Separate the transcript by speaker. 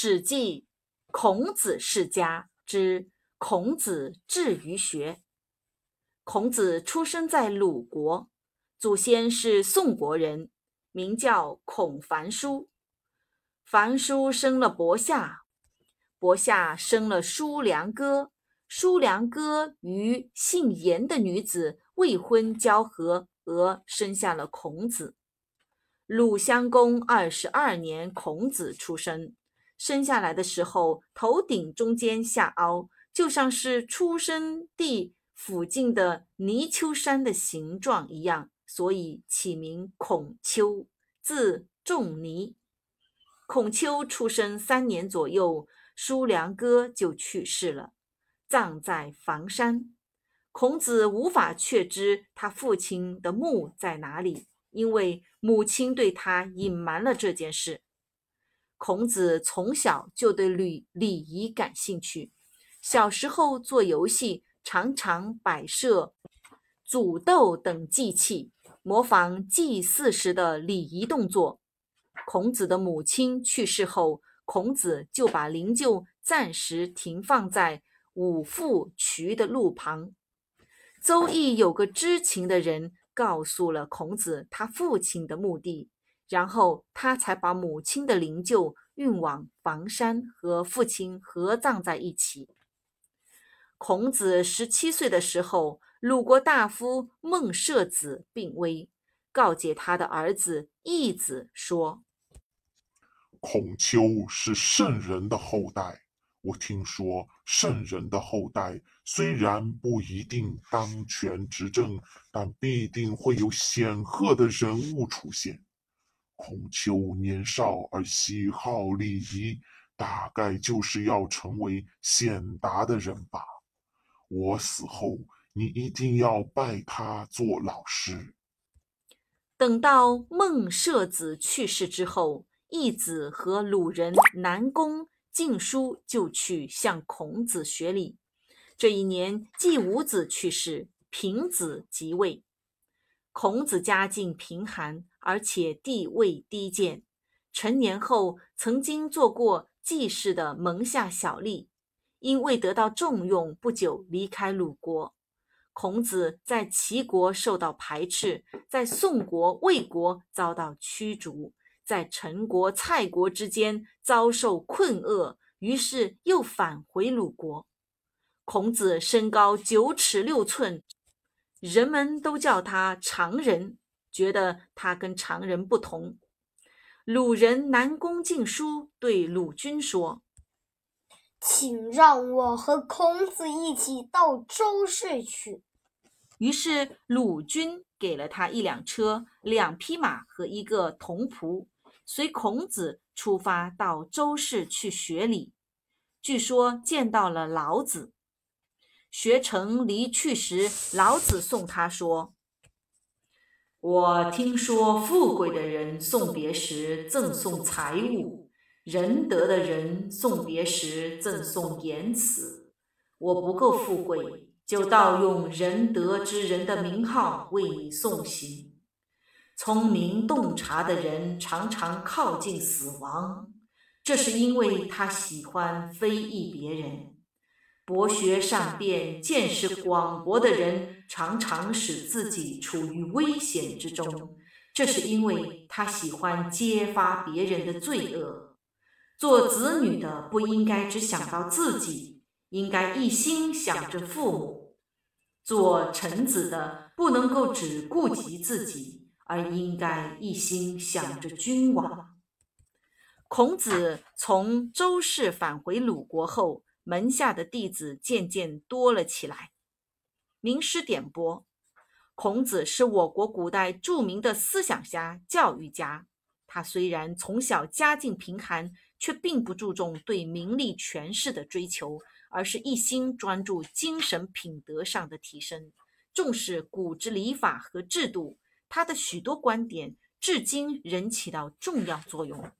Speaker 1: 史记《孔子世家》之孔子至于学。孔子出生在鲁国，祖先是宋国人，名叫孔繁叔。繁叔生了伯夏，伯夏生了叔良哥，叔良哥与姓颜的女子未婚交合，而生下了孔子。鲁襄公二十二年，孔子出生。生下来的时候，头顶中间下凹，就像是出生地附近的泥丘山的形状一样，所以起名孔丘，字仲尼。孔丘出生三年左右，叔良哥就去世了，葬在房山。孔子无法确知他父亲的墓在哪里，因为母亲对他隐瞒了这件事。孔子从小就对礼礼仪感兴趣，小时候做游戏常常摆设煮豆等祭器，模仿祭祀时的礼仪动作。孔子的母亲去世后，孔子就把灵柩暂时停放在五父渠的路旁。周易有个知情的人告诉了孔子他父亲的墓地。然后他才把母亲的灵柩运往房山，和父亲合葬在一起。孔子十七岁的时候，鲁国大夫孟舍子病危，告诫他的儿子义子说：“
Speaker 2: 孔丘是圣人的后代。我听说，圣人的后代虽然不一定当权执政，但必定会有显赫的人物出现。”孔丘年少而喜好礼仪，大概就是要成为显达的人吧。我死后，你一定要拜他做老师。
Speaker 1: 等到孟舍子去世之后，义子和鲁人南宫敬叔就去向孔子学礼。这一年，季武子去世，平子即位。孔子家境贫寒。而且地位低贱，成年后曾经做过季氏的门下小吏，因未得到重用，不久离开鲁国。孔子在齐国受到排斥，在宋国、魏国遭到驱逐，在陈国、蔡国之间遭受困厄，于是又返回鲁国。孔子身高九尺六寸，人们都叫他长人。觉得他跟常人不同。鲁人南宫敬叔对鲁君说：“
Speaker 3: 请让我和孔子一起到周氏去。”
Speaker 1: 于是鲁君给了他一辆车、两匹马和一个童仆，随孔子出发到周氏去学礼。据说见到了老子。学成离去时，老子送他说。我听说，富贵的人送别时赠送财物，仁德的人送别时赠送言辞。我不够富贵，就盗用仁德之人的名号为你送行。聪明洞察的人常常靠近死亡，这是因为他喜欢非议别人。博学善辩、见识广博的人，常常使自己处于危险之中，这是因为他喜欢揭发别人的罪恶。做子女的不应该只想到自己，应该一心想着父母；做臣子的不能够只顾及自己，而应该一心想着君王。孔子从周氏返回鲁国后。门下的弟子渐渐多了起来。名师点拨：孔子是我国古代著名的思想家、教育家。他虽然从小家境贫寒，却并不注重对名利权势的追求，而是一心专注精神品德上的提升，重视古之礼法和制度。他的许多观点至今仍起到重要作用。